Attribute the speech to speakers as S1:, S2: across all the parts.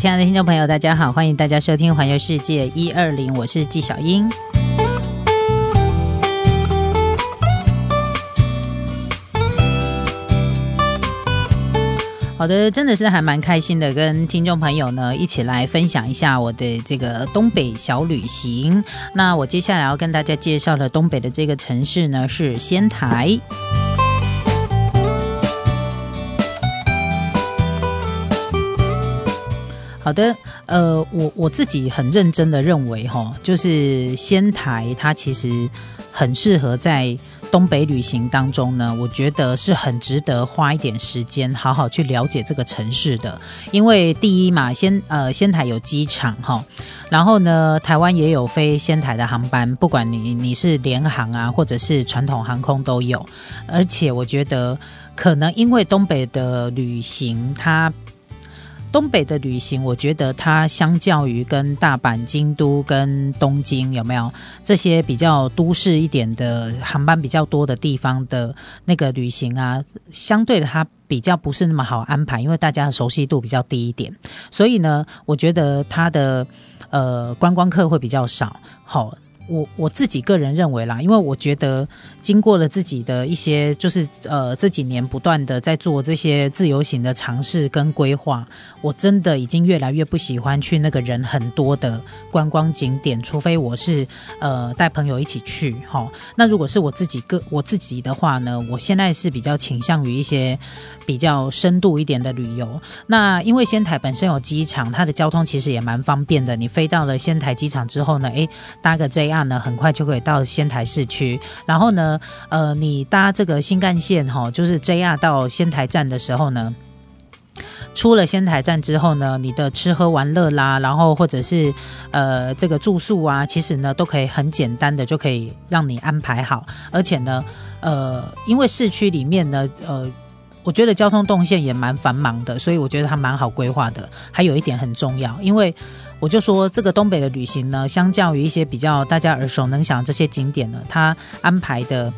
S1: 亲爱的听众朋友，大家好，欢迎大家收听《环游世界一二零》，我是纪晓英。好的，真的是还蛮开心的，跟听众朋友呢一起来分享一下我的这个东北小旅行。那我接下来要跟大家介绍的东北的这个城市呢是仙台。好的，呃，我我自己很认真的认为，哈，就是仙台它其实很适合在。东北旅行当中呢，我觉得是很值得花一点时间，好好去了解这个城市的。因为第一嘛，仙呃仙台有机场哈，然后呢，台湾也有飞仙台的航班，不管你你是联航啊，或者是传统航空都有。而且我觉得，可能因为东北的旅行，它。东北的旅行，我觉得它相较于跟大阪、京都、跟东京有没有这些比较都市一点的航班比较多的地方的那个旅行啊，相对的它比较不是那么好安排，因为大家的熟悉度比较低一点，所以呢，我觉得它的呃观光客会比较少。好，我我自己个人认为啦，因为我觉得。经过了自己的一些，就是呃这几年不断的在做这些自由行的尝试跟规划，我真的已经越来越不喜欢去那个人很多的观光景点，除非我是呃带朋友一起去哈。那如果是我自己个我自己的话呢，我现在是比较倾向于一些比较深度一点的旅游。那因为仙台本身有机场，它的交通其实也蛮方便的。你飞到了仙台机场之后呢，诶，搭个 JR 呢，很快就可以到仙台市区，然后呢。呃，你搭这个新干线哈，就是 JR 到仙台站的时候呢，出了仙台站之后呢，你的吃喝玩乐啦，然后或者是呃这个住宿啊，其实呢都可以很简单的就可以让你安排好，而且呢，呃，因为市区里面呢，呃，我觉得交通动线也蛮繁忙的，所以我觉得它蛮好规划的。还有一点很重要，因为。我就说，这个东北的旅行呢，相较于一些比较大家耳熟能详这些景点呢，它安排的，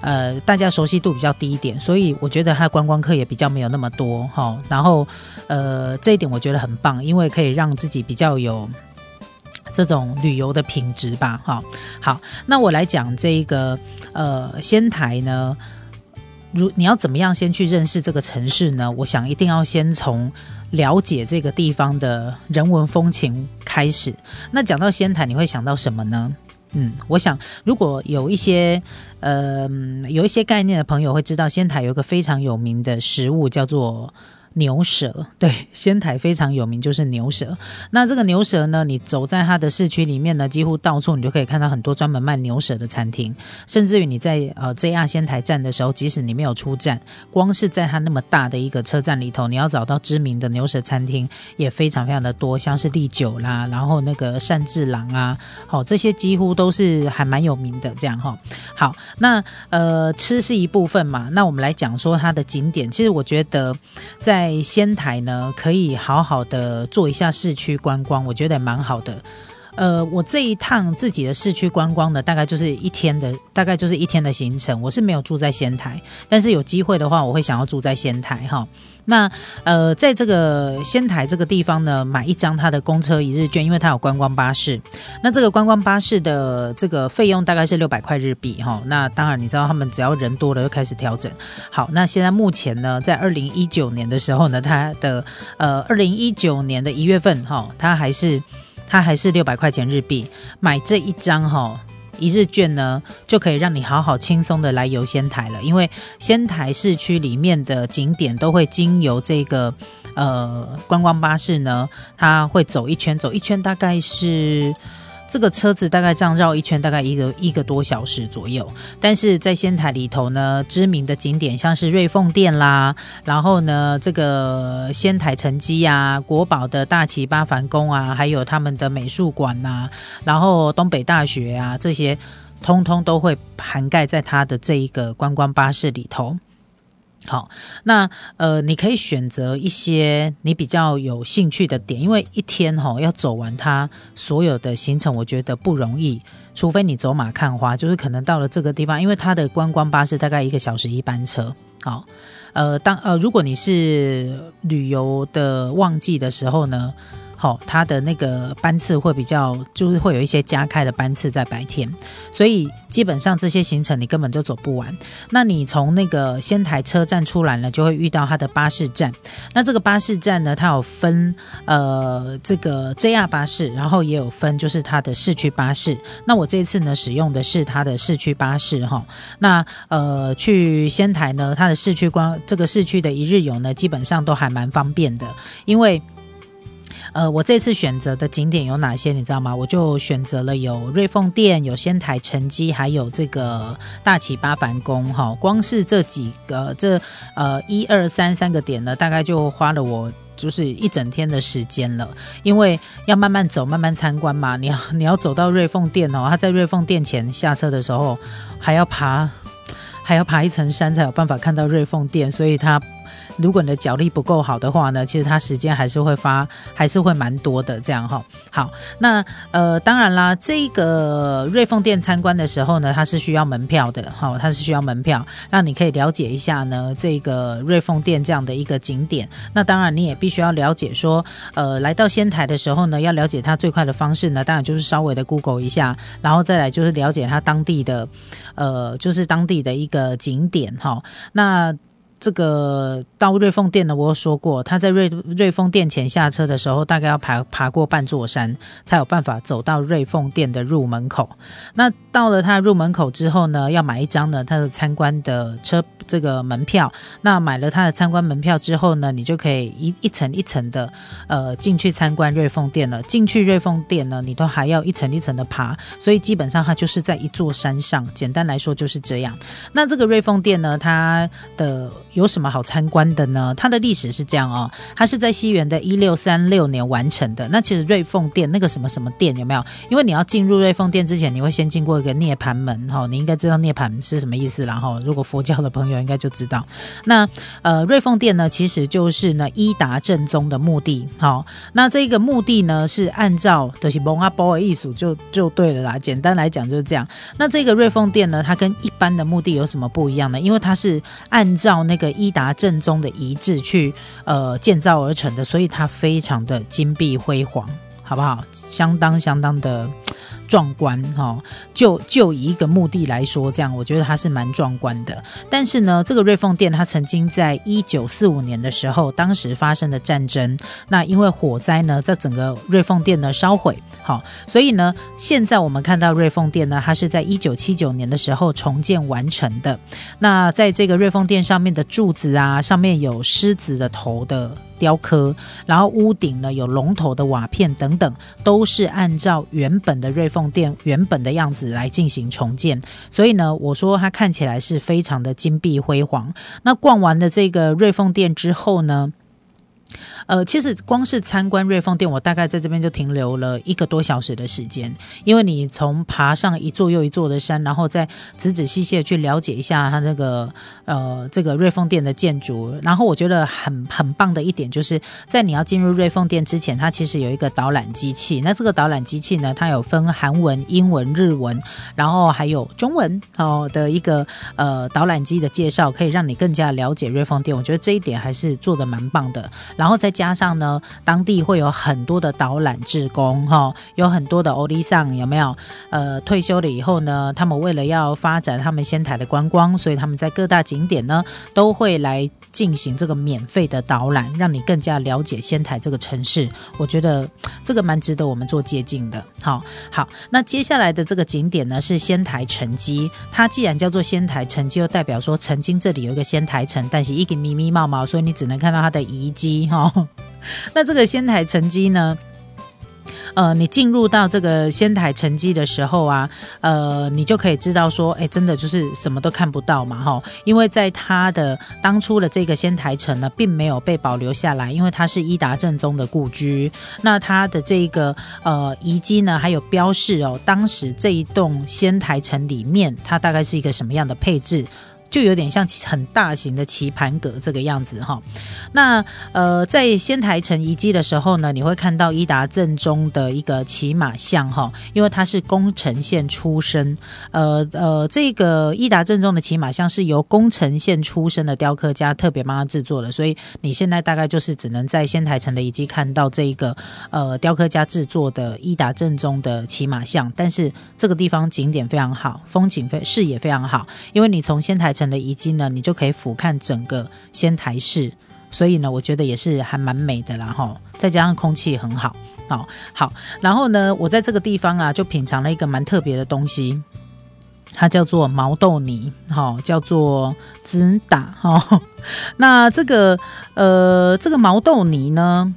S1: 呃，大家熟悉度比较低一点，所以我觉得它观光客也比较没有那么多哈。然后，呃，这一点我觉得很棒，因为可以让自己比较有这种旅游的品质吧。哈，好，那我来讲这一个呃仙台呢。如你要怎么样先去认识这个城市呢？我想一定要先从了解这个地方的人文风情开始。那讲到仙台，你会想到什么呢？嗯，我想如果有一些呃有一些概念的朋友会知道，仙台有一个非常有名的食物叫做。牛舌对仙台非常有名，就是牛舌。那这个牛舌呢，你走在它的市区里面呢，几乎到处你就可以看到很多专门卖牛舌的餐厅。甚至于你在呃 JR 仙台站的时候，即使你没有出站，光是在它那么大的一个车站里头，你要找到知名的牛舌餐厅也非常非常的多，像是利久啦，然后那个善治郎啊，好这些几乎都是还蛮有名的。这样哈，好，那呃吃是一部分嘛，那我们来讲说它的景点。其实我觉得在在仙台呢，可以好好的做一下市区观光，我觉得蛮好的。呃，我这一趟自己的市区观光呢，大概就是一天的，大概就是一天的行程。我是没有住在仙台，但是有机会的话，我会想要住在仙台哈。那呃，在这个仙台这个地方呢，买一张它的公车一日券，因为它有观光巴士。那这个观光巴士的这个费用大概是六百块日币哈。那当然，你知道他们只要人多了就开始调整。好，那现在目前呢，在二零一九年的时候呢，它的呃二零一九年的一月份哈，它还是它还是六百块钱日币买这一张哈。一日券呢，就可以让你好好轻松的来游仙台了。因为仙台市区里面的景点都会经由这个呃观光巴士呢，它会走一圈，走一圈大概是。这个车子大概这样绕一圈，大概一个一个多小时左右。但是在仙台里头呢，知名的景点像是瑞凤殿啦，然后呢，这个仙台城基啊，国宝的大旗八幡宫啊，还有他们的美术馆呐，然后东北大学啊，这些通通都会涵盖在它的这一个观光巴士里头。好，那呃，你可以选择一些你比较有兴趣的点，因为一天哈要走完它所有的行程，我觉得不容易。除非你走马看花，就是可能到了这个地方，因为它的观光巴士大概一个小时一班车。好，呃，当呃，如果你是旅游的旺季的时候呢？好，它的那个班次会比较，就是会有一些加开的班次在白天，所以基本上这些行程你根本就走不完。那你从那个仙台车站出来呢，就会遇到它的巴士站。那这个巴士站呢，它有分呃这个 JR 巴士，然后也有分就是它的市区巴士。那我这次呢使用的是它的市区巴士哈。那呃去仙台呢，它的市区光这个市区的一日游呢，基本上都还蛮方便的，因为。呃，我这次选择的景点有哪些？你知道吗？我就选择了有瑞凤殿、有仙台城基，还有这个大崎八幡宫。哈，光是这几个，这呃一二三三个点呢，大概就花了我就是一整天的时间了。因为要慢慢走，慢慢参观嘛。你要你要走到瑞凤殿哦，他在瑞凤殿前下车的时候，还要爬还要爬一层山才有办法看到瑞凤殿，所以他。如果你的脚力不够好的话呢，其实它时间还是会发，还是会蛮多的这样哈。好，那呃，当然啦，这个瑞凤店参观的时候呢，它是需要门票的，哈，它是需要门票，让你可以了解一下呢这个瑞凤店这样的一个景点。那当然你也必须要了解说，呃，来到仙台的时候呢，要了解它最快的方式呢，当然就是稍微的 Google 一下，然后再来就是了解它当地的，呃，就是当地的一个景点哈。那这个到瑞丰店呢，我有说过，他在瑞瑞丰店前下车的时候，大概要爬爬过半座山，才有办法走到瑞丰店的入门口。那到了他入门口之后呢，要买一张呢他的参观的车这个门票。那买了他的参观门票之后呢，你就可以一一层一层的呃进去参观瑞丰店了。进去瑞丰店呢，你都还要一层一层的爬，所以基本上它就是在一座山上。简单来说就是这样。那这个瑞丰店呢，它的有什么好参观的呢？它的历史是这样哦，它是在西元的一六三六年完成的。那其实瑞凤殿那个什么什么殿有没有？因为你要进入瑞凤殿之前，你会先经过一个涅盘门哈，你应该知道涅盘是什么意思然后如果佛教的朋友应该就知道。那呃瑞凤殿呢，其实就是呢伊达正宗的墓地。好，那这个墓地呢是按照德西蒙阿波的艺术就就对了啦。简单来讲就是这样。那这个瑞凤殿呢，它跟一般的墓地有什么不一样呢？因为它是按照那个伊达正宗的遗址去呃建造而成的，所以它非常的金碧辉煌，好不好？相当相当的。壮观哈，就就以一个目的来说，这样我觉得它是蛮壮观的。但是呢，这个瑞凤殿它曾经在一九四五年的时候，当时发生的战争，那因为火灾呢，在整个瑞凤殿呢烧毁，好，所以呢，现在我们看到瑞凤殿呢，它是在一九七九年的时候重建完成的。那在这个瑞凤殿上面的柱子啊，上面有狮子的头的。雕刻，然后屋顶呢有龙头的瓦片等等，都是按照原本的瑞凤殿原本的样子来进行重建。所以呢，我说它看起来是非常的金碧辉煌。那逛完了这个瑞凤殿之后呢？呃，其实光是参观瑞丰店，我大概在这边就停留了一个多小时的时间，因为你从爬上一座又一座的山，然后再仔仔细细的去了解一下它那个呃这个瑞丰店的建筑，然后我觉得很很棒的一点，就是在你要进入瑞丰店之前，它其实有一个导览机器，那这个导览机器呢，它有分韩文、英文、日文，然后还有中文哦的一个呃导览机的介绍，可以让你更加了解瑞丰店，我觉得这一点还是做的蛮棒的，然后再。加上呢，当地会有很多的导览志工，哈，有很多的欧丽桑有没有？呃，退休了以后呢，他们为了要发展他们仙台的观光，所以他们在各大景点呢都会来进行这个免费的导览，让你更加了解仙台这个城市。我觉得这个蛮值得我们做接近的。好，好，那接下来的这个景点呢是仙台城基，它既然叫做仙台城基，又代表说曾经这里有一个仙台城，但是一个密密茂茂，所以你只能看到它的遗迹，哈。那这个仙台城基呢？呃，你进入到这个仙台城基的时候啊，呃，你就可以知道说，哎，真的就是什么都看不到嘛，哈，因为在它的当初的这个仙台城呢，并没有被保留下来，因为它是伊达正宗的故居。那它的这个呃遗迹呢，还有标示哦，当时这一栋仙台城里面，它大概是一个什么样的配置？就有点像很大型的棋盘格这个样子哈。那呃，在仙台城遗迹的时候呢，你会看到伊达正宗的一个骑马像哈，因为他是宫城县出身，呃呃，这个伊达正宗的骑马像是由宫城县出身的雕刻家特别帮他制作的，所以你现在大概就是只能在仙台城的遗迹看到这一个呃雕刻家制作的伊达正宗的骑马像，但是这个地方景点非常好，风景非视野非常好，因为你从仙台城的遗迹呢，你就可以俯瞰整个仙台市。所以呢，我觉得也是还蛮美的啦哈，再加上空气很好，好好。然后呢，我在这个地方啊，就品尝了一个蛮特别的东西，它叫做毛豆泥，哈，叫做滋打哈。那这个呃，这个毛豆泥呢，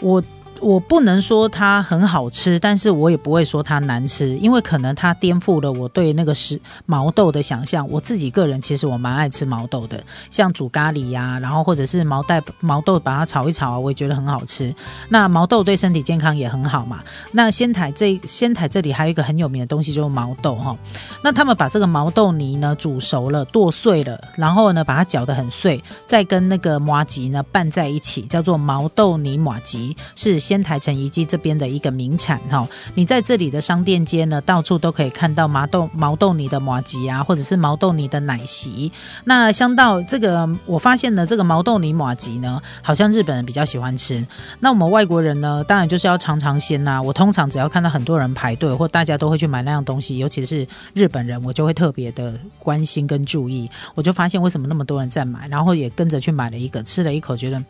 S1: 我。我不能说它很好吃，但是我也不会说它难吃，因为可能它颠覆了我对那个是毛豆的想象。我自己个人其实我蛮爱吃毛豆的，像煮咖喱呀，然后或者是毛带毛豆把它炒一炒啊，我也觉得很好吃。那毛豆对身体健康也很好嘛。那仙台这仙台这里还有一个很有名的东西就是毛豆哈。那他们把这个毛豆泥呢煮熟了剁碎了，然后呢把它搅得很碎，再跟那个麻吉呢拌在一起，叫做毛豆泥麻吉是。仙台城遗迹这边的一个名产哈，你在这里的商店街呢，到处都可以看到毛豆毛豆泥的麻吉啊，或者是毛豆泥的奶昔。那香到这个，我发现呢，这个毛豆泥麻吉呢，好像日本人比较喜欢吃。那我们外国人呢，当然就是要尝尝鲜呐。我通常只要看到很多人排队，或大家都会去买那样东西，尤其是日本人，我就会特别的关心跟注意。我就发现为什么那么多人在买，然后也跟着去买了一个，吃了一口，觉得。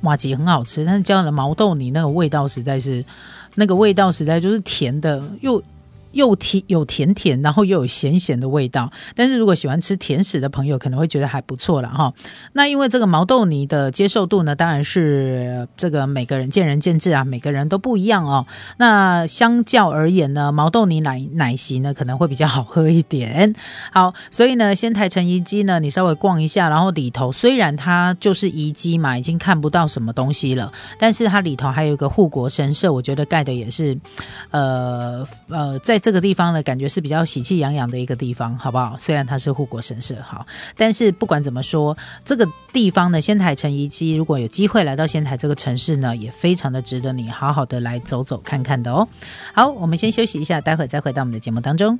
S1: 马吉很好吃，但是加了毛豆泥，那个味道实在是，那个味道实在就是甜的又。又甜有甜甜，然后又有咸咸的味道。但是如果喜欢吃甜食的朋友，可能会觉得还不错了哈。那因为这个毛豆泥的接受度呢，当然是这个每个人见仁见智啊，每个人都不一样哦。那相较而言呢，毛豆泥奶奶昔呢可能会比较好喝一点。好，所以呢，仙台城遗迹呢，你稍微逛一下，然后里头虽然它就是遗迹嘛，已经看不到什么东西了，但是它里头还有一个护国神社，我觉得盖的也是，呃呃，在。这个地方呢，感觉是比较喜气洋洋的一个地方，好不好？虽然它是护国神社，好，但是不管怎么说，这个地方呢，仙台城遗迹，如果有机会来到仙台这个城市呢，也非常的值得你好好的来走走看看的哦。好，我们先休息一下，待会再回到我们的节目当中。